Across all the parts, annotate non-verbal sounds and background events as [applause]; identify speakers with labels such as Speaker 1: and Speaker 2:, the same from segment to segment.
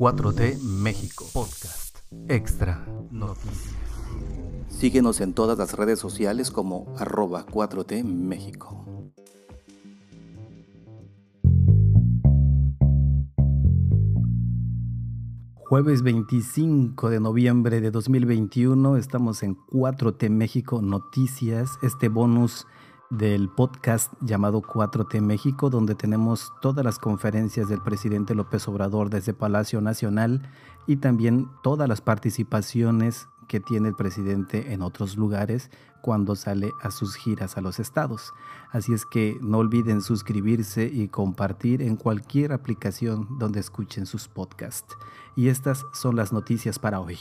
Speaker 1: 4T México Podcast Extra Noticias.
Speaker 2: Síguenos en todas las redes sociales como arroba 4T México.
Speaker 1: Jueves 25 de noviembre de 2021 estamos en 4T México Noticias, este bonus del podcast llamado 4T México, donde tenemos todas las conferencias del presidente López Obrador desde Palacio Nacional y también todas las participaciones que tiene el presidente en otros lugares cuando sale a sus giras a los estados. Así es que no olviden suscribirse y compartir en cualquier aplicación donde escuchen sus podcasts. Y estas son las noticias para hoy.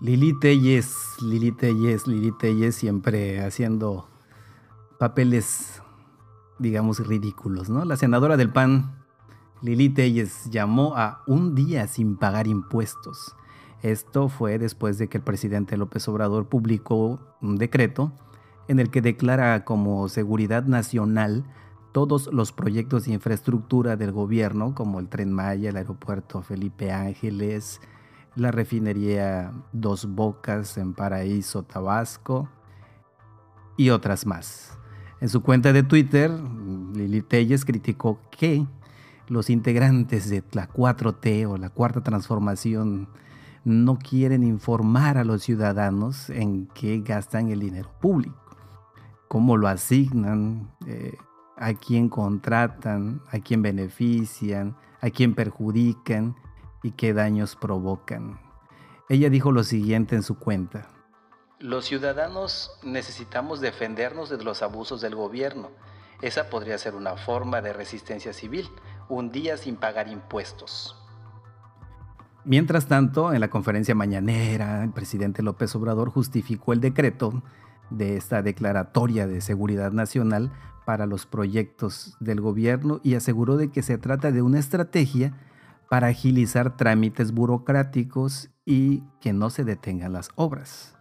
Speaker 1: Lili Telles, Lili Telles, Lili Telles siempre haciendo papeles, digamos, ridículos, ¿no? La senadora del PAN, Lili Telles, llamó a un día sin pagar impuestos. Esto fue después de que el presidente López Obrador publicó un decreto en el que declara como seguridad nacional todos los proyectos de infraestructura del gobierno, como el tren Maya, el aeropuerto Felipe Ángeles, la refinería Dos Bocas en Paraíso, Tabasco y otras más. En su cuenta de Twitter, Lili Telles criticó que los integrantes de la 4T o la Cuarta Transformación no quieren informar a los ciudadanos en qué gastan el dinero público, cómo lo asignan, eh, a quién contratan, a quién benefician, a quién perjudican y qué daños provocan. Ella dijo lo siguiente en su cuenta.
Speaker 3: Los ciudadanos necesitamos defendernos de los abusos del gobierno. Esa podría ser una forma de resistencia civil, un día sin pagar impuestos.
Speaker 1: Mientras tanto, en la conferencia mañanera, el presidente López Obrador justificó el decreto de esta declaratoria de seguridad nacional para los proyectos del gobierno y aseguró de que se trata de una estrategia para agilizar trámites burocráticos y que no se detengan las obras.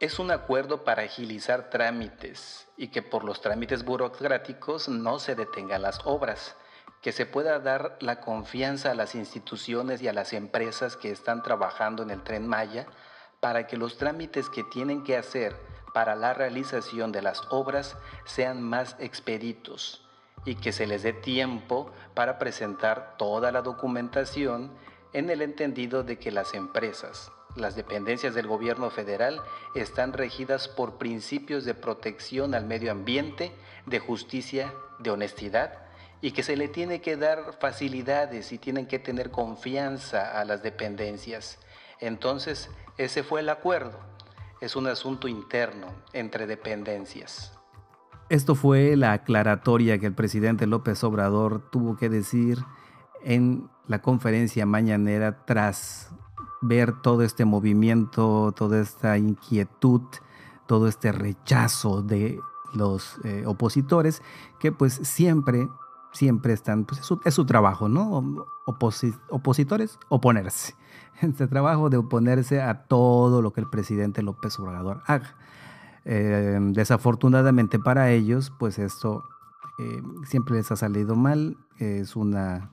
Speaker 3: Es un acuerdo para agilizar trámites y que por los trámites burocráticos no se detengan las obras, que se pueda dar la confianza a las instituciones y a las empresas que están trabajando en el tren Maya para que los trámites que tienen que hacer para la realización de las obras sean más expeditos y que se les dé tiempo para presentar toda la documentación en el entendido de que las empresas, las dependencias del gobierno federal están regidas por principios de protección al medio ambiente, de justicia, de honestidad y que se le tiene que dar facilidades y tienen que tener confianza a las dependencias. Entonces, ese fue el acuerdo. Es un asunto interno entre dependencias.
Speaker 1: Esto fue la aclaratoria que el presidente López Obrador tuvo que decir en la conferencia mañanera tras ver todo este movimiento, toda esta inquietud, todo este rechazo de los eh, opositores que pues siempre, siempre están, pues es su, trabajo, ¿no? opositores, oponerse. [laughs] Este trabajo de oponerse a todo lo que el presidente López Obrador haga. Eh, desafortunadamente para ellos, pues esto eh, siempre les ha salido mal, es una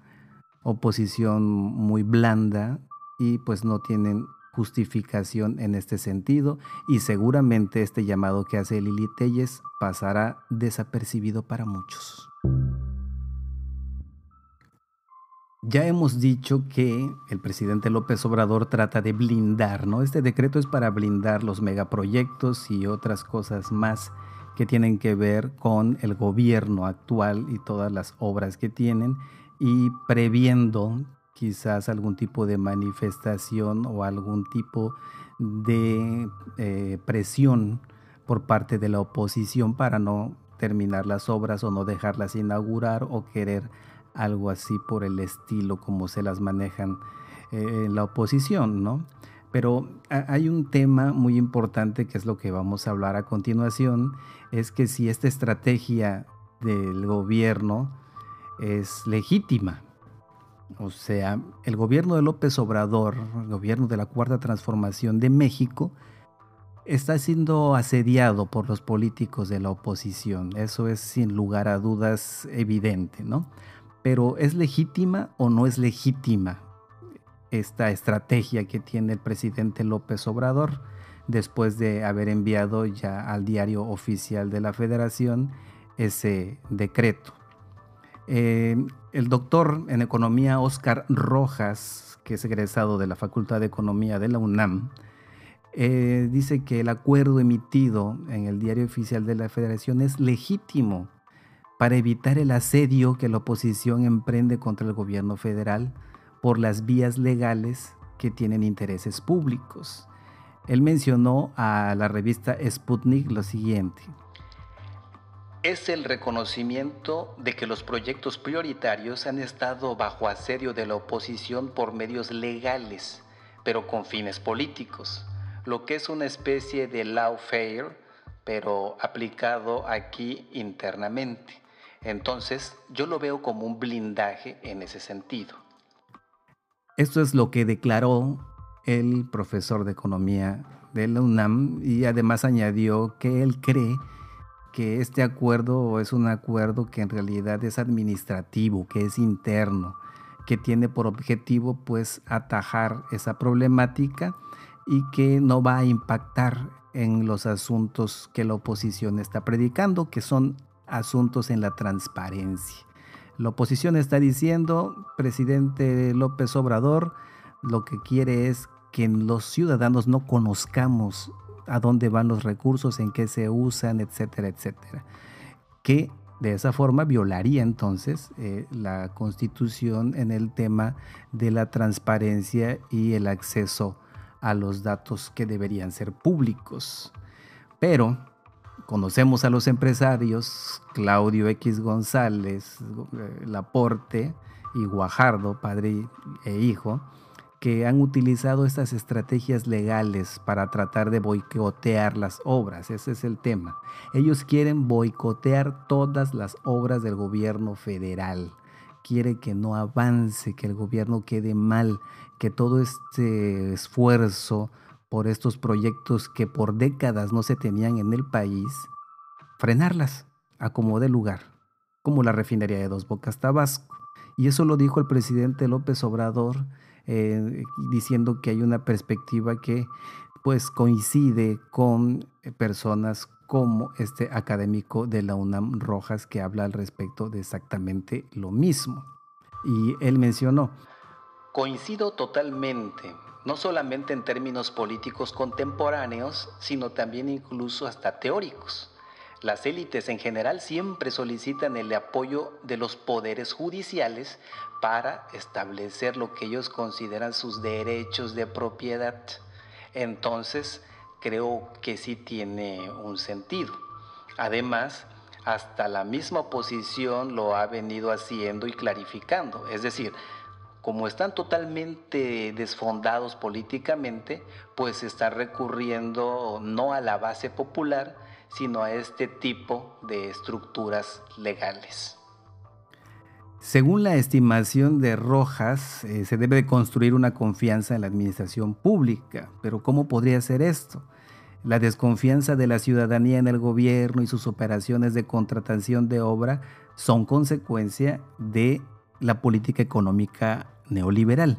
Speaker 1: oposición muy blanda y pues no tienen justificación en este sentido y seguramente este llamado que hace Lili Telles pasará desapercibido para muchos. Ya hemos dicho que el presidente López Obrador trata de blindar, ¿no? Este decreto es para blindar los megaproyectos y otras cosas más que tienen que ver con el gobierno actual y todas las obras que tienen y previendo quizás algún tipo de manifestación o algún tipo de eh, presión por parte de la oposición para no terminar las obras o no dejarlas inaugurar o querer algo así por el estilo como se las manejan eh, en la oposición, ¿no? Pero hay un tema muy importante que es lo que vamos a hablar a continuación, es que si esta estrategia del gobierno es legítima. O sea, el gobierno de López Obrador, el gobierno de la Cuarta Transformación de México, está siendo asediado por los políticos de la oposición. Eso es sin lugar a dudas evidente, ¿no? Pero ¿es legítima o no es legítima esta estrategia que tiene el presidente López Obrador después de haber enviado ya al diario oficial de la federación ese decreto? Eh, el doctor en economía Oscar Rojas, que es egresado de la Facultad de Economía de la UNAM, eh, dice que el acuerdo emitido en el diario oficial de la federación es legítimo para evitar el asedio que la oposición emprende contra el gobierno federal por las vías legales que tienen intereses públicos. Él mencionó a la revista Sputnik lo siguiente.
Speaker 3: Es el reconocimiento de que los proyectos prioritarios han estado bajo asedio de la oposición por medios legales, pero con fines políticos, lo que es una especie de lawfare, pero aplicado aquí internamente. Entonces, yo lo veo como un blindaje en ese sentido.
Speaker 1: Esto es lo que declaró el profesor de economía de la UNAM y además añadió que él cree que este acuerdo es un acuerdo que en realidad es administrativo, que es interno, que tiene por objetivo pues atajar esa problemática y que no va a impactar en los asuntos que la oposición está predicando, que son asuntos en la transparencia. La oposición está diciendo, presidente López Obrador, lo que quiere es que los ciudadanos no conozcamos a dónde van los recursos, en qué se usan, etcétera, etcétera. Que de esa forma violaría entonces eh, la constitución en el tema de la transparencia y el acceso a los datos que deberían ser públicos. Pero conocemos a los empresarios, Claudio X González, Laporte y Guajardo, padre e hijo, que han utilizado estas estrategias legales para tratar de boicotear las obras. Ese es el tema. Ellos quieren boicotear todas las obras del gobierno federal. Quiere que no avance, que el gobierno quede mal, que todo este esfuerzo por estos proyectos que por décadas no se tenían en el país, frenarlas a como de lugar, como la refinería de Dos Bocas Tabasco. Y eso lo dijo el presidente López Obrador, eh, diciendo que hay una perspectiva que pues coincide con personas como este académico de la UNAM Rojas que habla al respecto de exactamente lo mismo. Y él mencionó.
Speaker 3: Coincido totalmente no solamente en términos políticos contemporáneos, sino también incluso hasta teóricos. Las élites en general siempre solicitan el apoyo de los poderes judiciales para establecer lo que ellos consideran sus derechos de propiedad. Entonces, creo que sí tiene un sentido. Además, hasta la misma oposición lo ha venido haciendo y clarificando. Es decir, como están totalmente desfondados políticamente, pues está recurriendo no a la base popular, sino a este tipo de estructuras legales.
Speaker 1: Según la estimación de Rojas, eh, se debe de construir una confianza en la administración pública. Pero ¿cómo podría ser esto? La desconfianza de la ciudadanía en el gobierno y sus operaciones de contratación de obra son consecuencia de la política económica neoliberal,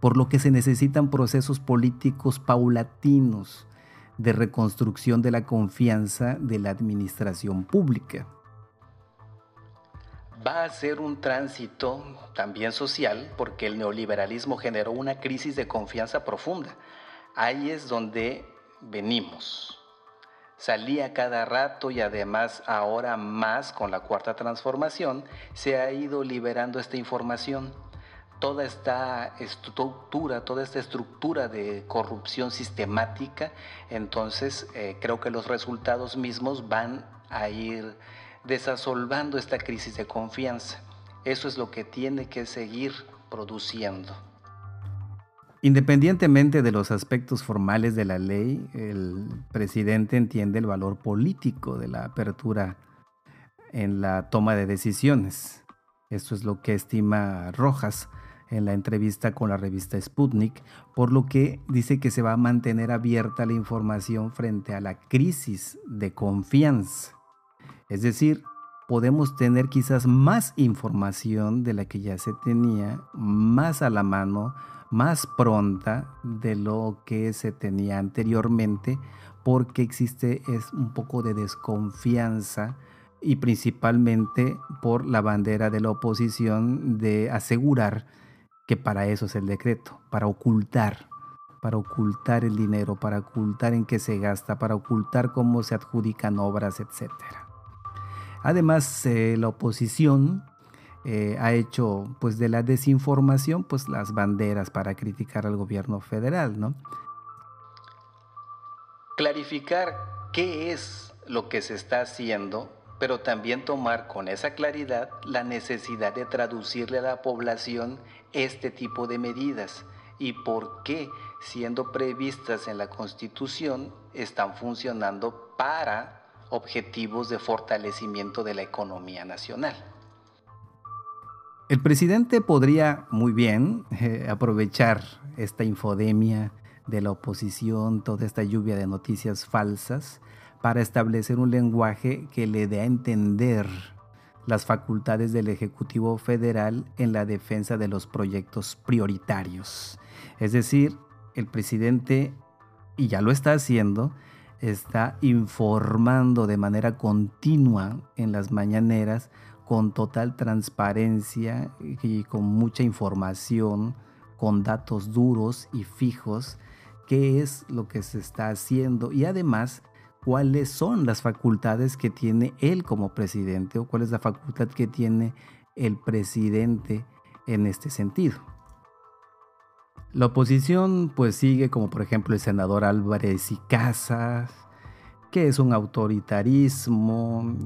Speaker 1: por lo que se necesitan procesos políticos paulatinos de reconstrucción de la confianza de la administración pública.
Speaker 3: Va a ser un tránsito también social porque el neoliberalismo generó una crisis de confianza profunda. Ahí es donde venimos salía cada rato y además ahora más con la cuarta transformación, se ha ido liberando esta información. Toda esta estructura, toda esta estructura de corrupción sistemática, entonces eh, creo que los resultados mismos van a ir desasolvando esta crisis de confianza. Eso es lo que tiene que seguir produciendo.
Speaker 1: Independientemente de los aspectos formales de la ley, el presidente entiende el valor político de la apertura en la toma de decisiones. Esto es lo que estima Rojas en la entrevista con la revista Sputnik, por lo que dice que se va a mantener abierta la información frente a la crisis de confianza. Es decir, podemos tener quizás más información de la que ya se tenía, más a la mano, más pronta de lo que se tenía anteriormente, porque existe es un poco de desconfianza y principalmente por la bandera de la oposición de asegurar que para eso es el decreto, para ocultar, para ocultar el dinero, para ocultar en qué se gasta, para ocultar cómo se adjudican obras, etc. Además, eh, la oposición eh, ha hecho pues de la desinformación pues las banderas para criticar al gobierno federal, ¿no?
Speaker 3: Clarificar qué es lo que se está haciendo pero también tomar con esa claridad la necesidad de traducirle a la población este tipo de medidas y por qué, siendo previstas en la Constitución, están funcionando para objetivos de fortalecimiento de la economía nacional.
Speaker 1: El presidente podría muy bien eh, aprovechar esta infodemia de la oposición, toda esta lluvia de noticias falsas, para establecer un lenguaje que le dé a entender las facultades del Ejecutivo Federal en la defensa de los proyectos prioritarios. Es decir, el presidente, y ya lo está haciendo, está informando de manera continua en las mañaneras con total transparencia y con mucha información, con datos duros y fijos, qué es lo que se está haciendo y además cuáles son las facultades que tiene él como presidente o cuál es la facultad que tiene el presidente en este sentido. La oposición pues sigue como por ejemplo el senador Álvarez y Casas, que es un autoritarismo,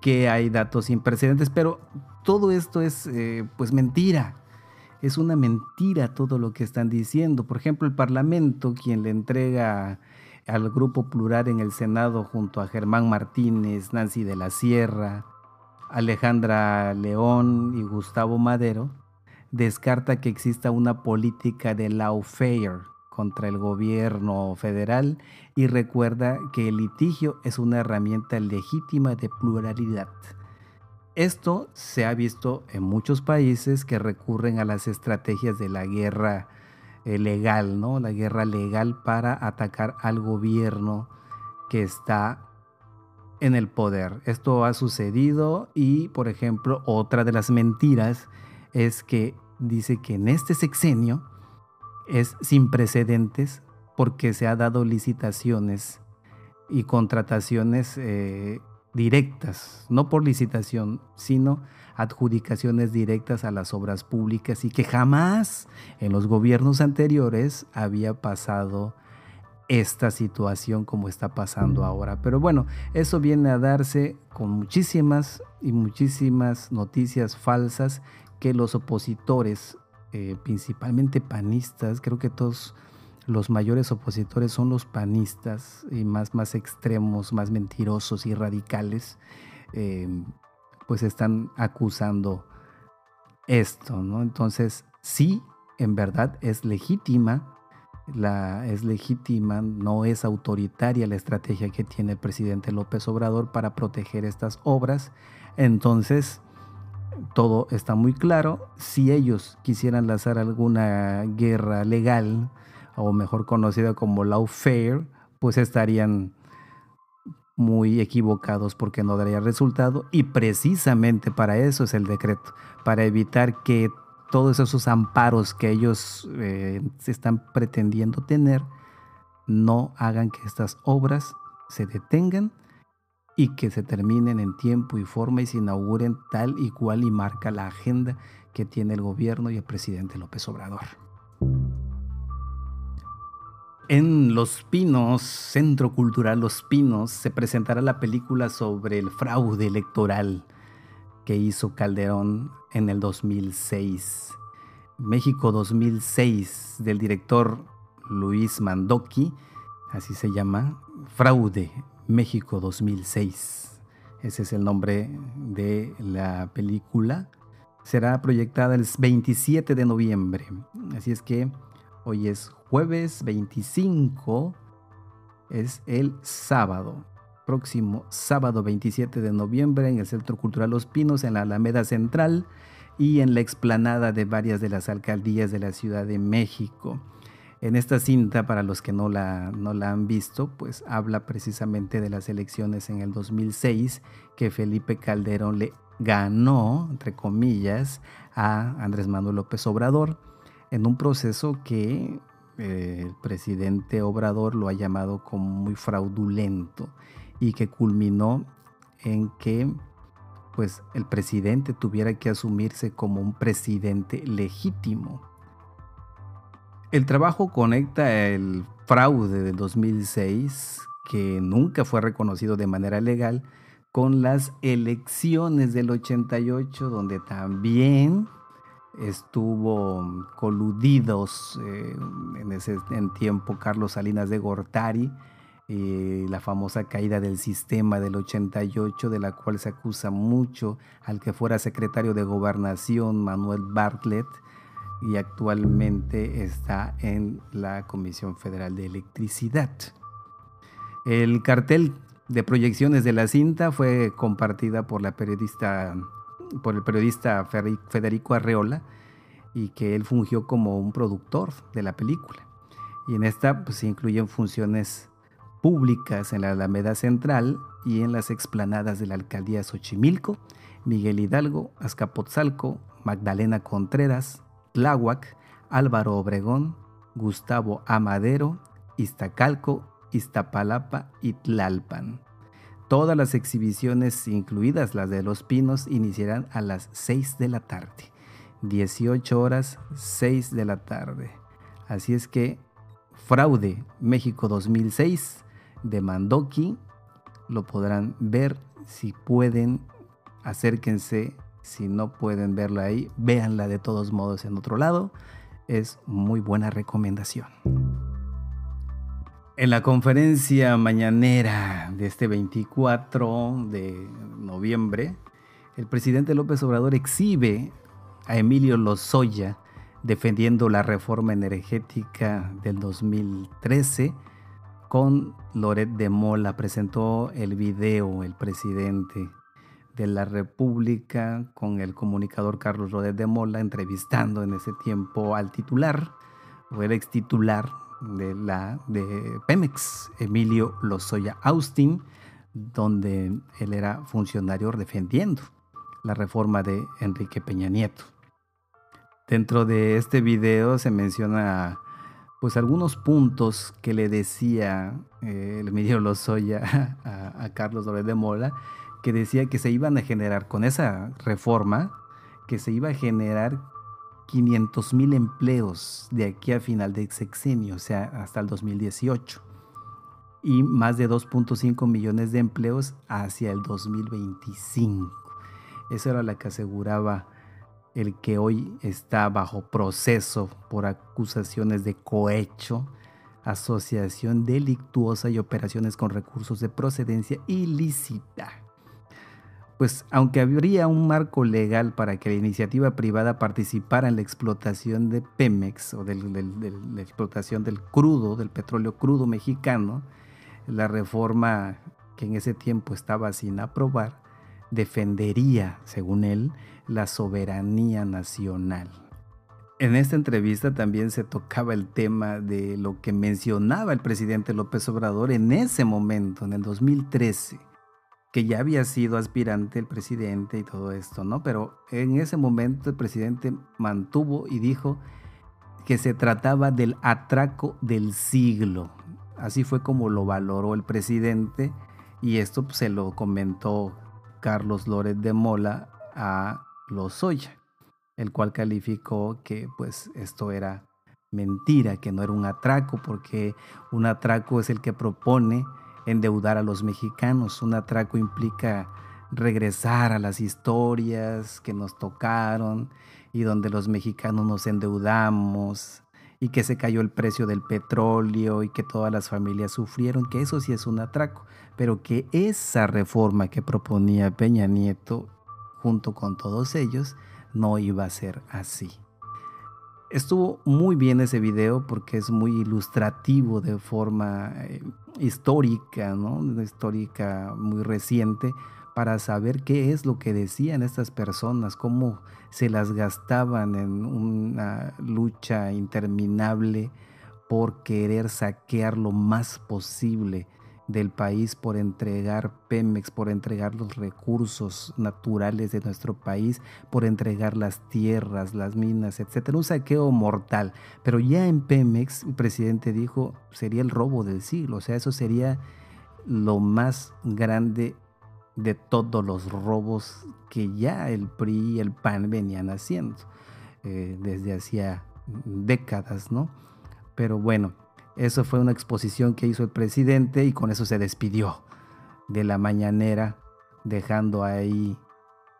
Speaker 1: que hay datos sin precedentes, pero todo esto es eh, pues mentira. Es una mentira todo lo que están diciendo. Por ejemplo, el Parlamento, quien le entrega al grupo plural en el Senado junto a Germán Martínez, Nancy de la Sierra, Alejandra León y Gustavo Madero, descarta que exista una política de lawfare contra el gobierno federal y recuerda que el litigio es una herramienta legítima de pluralidad. Esto se ha visto en muchos países que recurren a las estrategias de la guerra legal, ¿no? La guerra legal para atacar al gobierno que está en el poder. Esto ha sucedido y, por ejemplo, otra de las mentiras es que dice que en este sexenio es sin precedentes porque se ha dado licitaciones y contrataciones eh, directas, no por licitación, sino adjudicaciones directas a las obras públicas y que jamás en los gobiernos anteriores había pasado esta situación como está pasando ahora. Pero bueno, eso viene a darse con muchísimas y muchísimas noticias falsas que los opositores, eh, principalmente panistas, creo que todos los mayores opositores son los panistas y más, más extremos, más mentirosos y radicales, eh, pues están acusando esto, ¿no? Entonces, sí, en verdad es legítima, la, es legítima, no es autoritaria la estrategia que tiene el presidente López Obrador para proteger estas obras. Entonces, todo está muy claro. Si ellos quisieran lanzar alguna guerra legal, o mejor conocida como lawfare, pues estarían muy equivocados porque no daría resultado y precisamente para eso es el decreto, para evitar que todos esos amparos que ellos eh, están pretendiendo tener no hagan que estas obras se detengan y que se terminen en tiempo y forma y se inauguren tal y cual y marca la agenda que tiene el gobierno y el presidente López Obrador. En Los Pinos, Centro Cultural Los Pinos, se presentará la película sobre el fraude electoral que hizo Calderón en el 2006. México 2006, del director Luis Mandoki, así se llama, Fraude México 2006. Ese es el nombre de la película. Será proyectada el 27 de noviembre. Así es que Hoy es jueves 25, es el sábado. próximo sábado 27 de noviembre en el Centro Cultural Los Pinos, en la Alameda Central y en la explanada de varias de las alcaldías de la Ciudad de México. En esta cinta, para los que no la, no la han visto, pues habla precisamente de las elecciones en el 2006 que Felipe Calderón le ganó, entre comillas, a Andrés Manuel López Obrador en un proceso que eh, el presidente Obrador lo ha llamado como muy fraudulento y que culminó en que pues el presidente tuviera que asumirse como un presidente legítimo. El trabajo conecta el fraude del 2006, que nunca fue reconocido de manera legal, con las elecciones del 88, donde también estuvo coludidos eh, en ese tiempo Carlos Salinas de Gortari, y la famosa caída del sistema del 88, de la cual se acusa mucho al que fuera secretario de gobernación, Manuel Bartlett, y actualmente está en la Comisión Federal de Electricidad. El cartel de proyecciones de la cinta fue compartida por la periodista por el periodista Federico Arreola y que él fungió como un productor de la película. Y en esta pues, se incluyen funciones públicas en la Alameda Central y en las explanadas de la alcaldía Xochimilco, Miguel Hidalgo, Azcapotzalco, Magdalena Contreras, Tláhuac, Álvaro Obregón, Gustavo Amadero, Iztacalco, Iztapalapa y Tlalpan. Todas las exhibiciones, incluidas las de Los Pinos, iniciarán a las 6 de la tarde. 18 horas, 6 de la tarde. Así es que Fraude México 2006 de Mandoki lo podrán ver si pueden, acérquense, si no pueden verla ahí, véanla de todos modos en otro lado. Es muy buena recomendación. En la conferencia mañanera de este 24 de noviembre, el presidente López Obrador exhibe a Emilio Lozoya defendiendo la reforma energética del 2013 con Loret de Mola. Presentó el video el presidente de la República con el comunicador Carlos Loret de Mola entrevistando en ese tiempo al titular o el ex titular de la de Pemex, Emilio Lozoya Austin, donde él era funcionario defendiendo la reforma de Enrique Peña Nieto. Dentro de este video se menciona pues algunos puntos que le decía eh, Emilio Lozoya [laughs] a, a Carlos López de Mola, que decía que se iban a generar con esa reforma, que se iba a generar 500 mil empleos de aquí a final de sexenio, o sea, hasta el 2018, y más de 2.5 millones de empleos hacia el 2025. Eso era la que aseguraba el que hoy está bajo proceso por acusaciones de cohecho, asociación delictuosa y operaciones con recursos de procedencia ilícita pues aunque habría un marco legal para que la iniciativa privada participara en la explotación de Pemex o de la explotación del crudo, del petróleo crudo mexicano, la reforma que en ese tiempo estaba sin aprobar, defendería, según él, la soberanía nacional. En esta entrevista también se tocaba el tema de lo que mencionaba el presidente López Obrador en ese momento, en el 2013 que ya había sido aspirante el presidente y todo esto, ¿no? Pero en ese momento el presidente mantuvo y dijo que se trataba del atraco del siglo. Así fue como lo valoró el presidente y esto pues, se lo comentó Carlos Lórez de Mola a Lozoya, el cual calificó que pues esto era mentira, que no era un atraco, porque un atraco es el que propone endeudar a los mexicanos. Un atraco implica regresar a las historias que nos tocaron y donde los mexicanos nos endeudamos y que se cayó el precio del petróleo y que todas las familias sufrieron, que eso sí es un atraco, pero que esa reforma que proponía Peña Nieto junto con todos ellos no iba a ser así. Estuvo muy bien ese video porque es muy ilustrativo de forma eh, histórica, ¿no? Histórica muy reciente para saber qué es lo que decían estas personas, cómo se las gastaban en una lucha interminable por querer saquear lo más posible del país, por entregar Pemex, por entregar los recursos naturales de nuestro país, por entregar las tierras, las minas, etcétera. Un saqueo mortal. Pero ya en Pemex, el presidente dijo, sería el robo del siglo. O sea, eso sería lo más grande de todos los robos que ya el PRI y el PAN venían haciendo eh, desde hacía décadas, ¿no? Pero bueno, eso fue una exposición que hizo el presidente y con eso se despidió de la mañanera, dejando ahí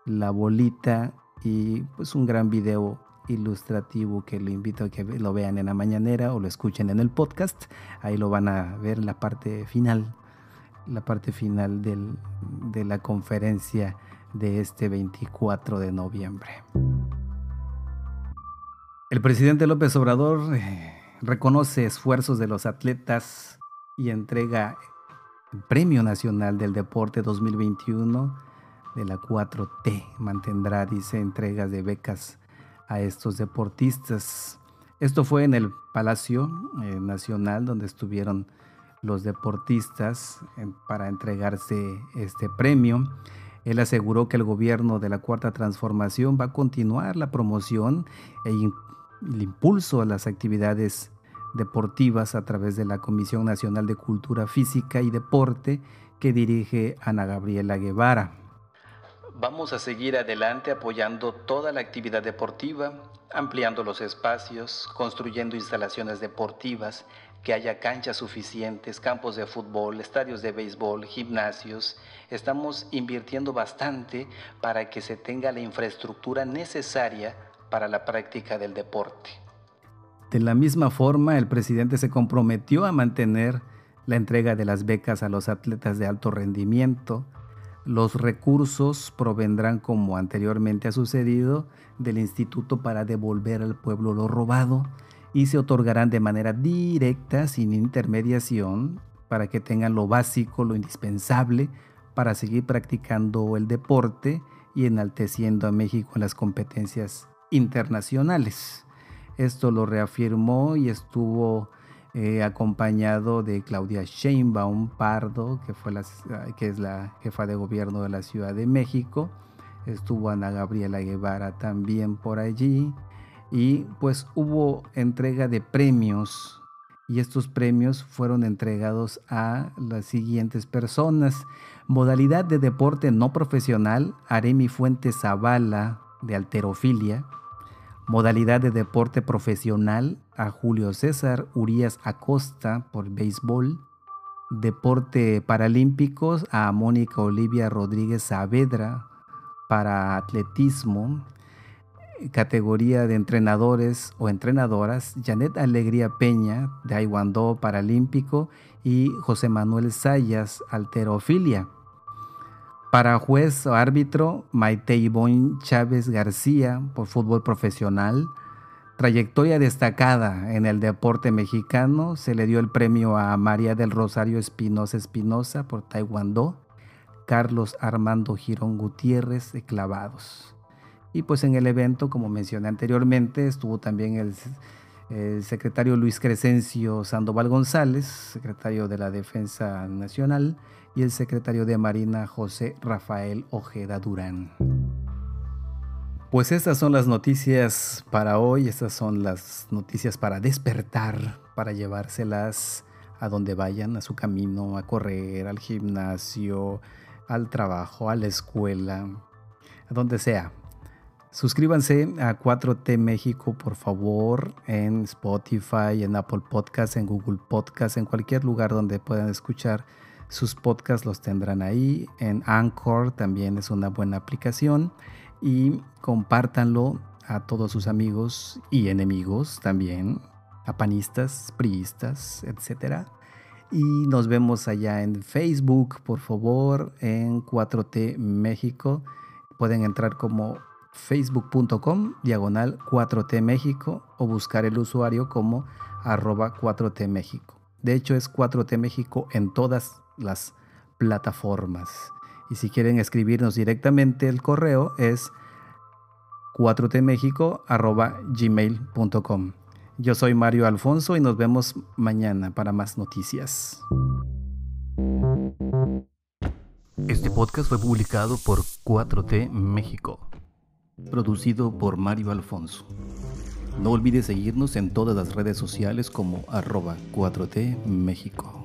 Speaker 1: la bolita y pues un gran video ilustrativo que lo invito a que lo vean en la mañanera o lo escuchen en el podcast. Ahí lo van a ver en la parte final la parte final de la conferencia de este 24 de noviembre. El presidente López Obrador eh, reconoce esfuerzos de los atletas y entrega el Premio Nacional del Deporte 2021 de la 4T. Mantendrá, dice, entregas de becas a estos deportistas. Esto fue en el Palacio eh, Nacional donde estuvieron los deportistas para entregarse este premio. Él aseguró que el gobierno de la Cuarta Transformación va a continuar la promoción e el impulso a las actividades deportivas a través de la Comisión Nacional de Cultura Física y Deporte que dirige Ana Gabriela Guevara.
Speaker 3: Vamos a seguir adelante apoyando toda la actividad deportiva, ampliando los espacios, construyendo instalaciones deportivas que haya canchas suficientes, campos de fútbol, estadios de béisbol, gimnasios. Estamos invirtiendo bastante para que se tenga la infraestructura necesaria para la práctica del deporte.
Speaker 1: De la misma forma, el presidente se comprometió a mantener la entrega de las becas a los atletas de alto rendimiento. Los recursos provendrán, como anteriormente ha sucedido, del instituto para devolver al pueblo lo robado y se otorgarán de manera directa, sin intermediación, para que tengan lo básico, lo indispensable para seguir practicando el deporte y enalteciendo a México en las competencias internacionales. Esto lo reafirmó y estuvo eh, acompañado de Claudia Sheinbaum Pardo, que, fue la, que es la jefa de gobierno de la Ciudad de México. Estuvo Ana Gabriela Guevara también por allí y pues hubo entrega de premios y estos premios fueron entregados a las siguientes personas. Modalidad de deporte no profesional, Aremi Fuentes Zavala de alterofilia. Modalidad de deporte profesional, a Julio César Urias Acosta por béisbol. Deporte paralímpicos, a Mónica Olivia Rodríguez Saavedra para atletismo categoría de entrenadores o entrenadoras, Janet Alegría Peña de Aiwandó Paralímpico y José Manuel Sayas Alterofilia. Para juez o árbitro, Maite Ivonne Chávez García por fútbol profesional. Trayectoria destacada en el deporte mexicano, se le dio el premio a María del Rosario Espinosa Espinosa por Taekwondo, Carlos Armando Girón Gutiérrez de Clavados. Y pues en el evento, como mencioné anteriormente, estuvo también el, secretario Luis Crescencio Sandoval González, secretario de la Defensa Nacional, y el secretario de Marina José Rafael Ojeda Durán. Pues estas son las noticias para hoy, estas son las noticias para despertar, para llevárselas a donde vayan, a su camino, a correr, al gimnasio, al trabajo, a la escuela, a donde sea. Suscríbanse a 4T México, por favor, en Spotify, en Apple Podcasts, en Google Podcasts, en cualquier lugar donde puedan escuchar sus podcasts los tendrán ahí. En Anchor también es una buena aplicación. Y compártanlo a todos sus amigos y enemigos también, a panistas, priistas, etc. Y nos vemos allá en Facebook, por favor, en 4T México. Pueden entrar como facebook.com diagonal 4T México o buscar el usuario como arroba 4T México. De hecho es 4T México en todas las plataformas. Y si quieren escribirnos directamente el correo es 4tmexico arroba gmail.com. Yo soy Mario Alfonso y nos vemos mañana para más noticias.
Speaker 2: Este podcast fue publicado por 4T México, producido por Mario Alfonso. No olvides seguirnos en todas las redes sociales como arroba 4T México.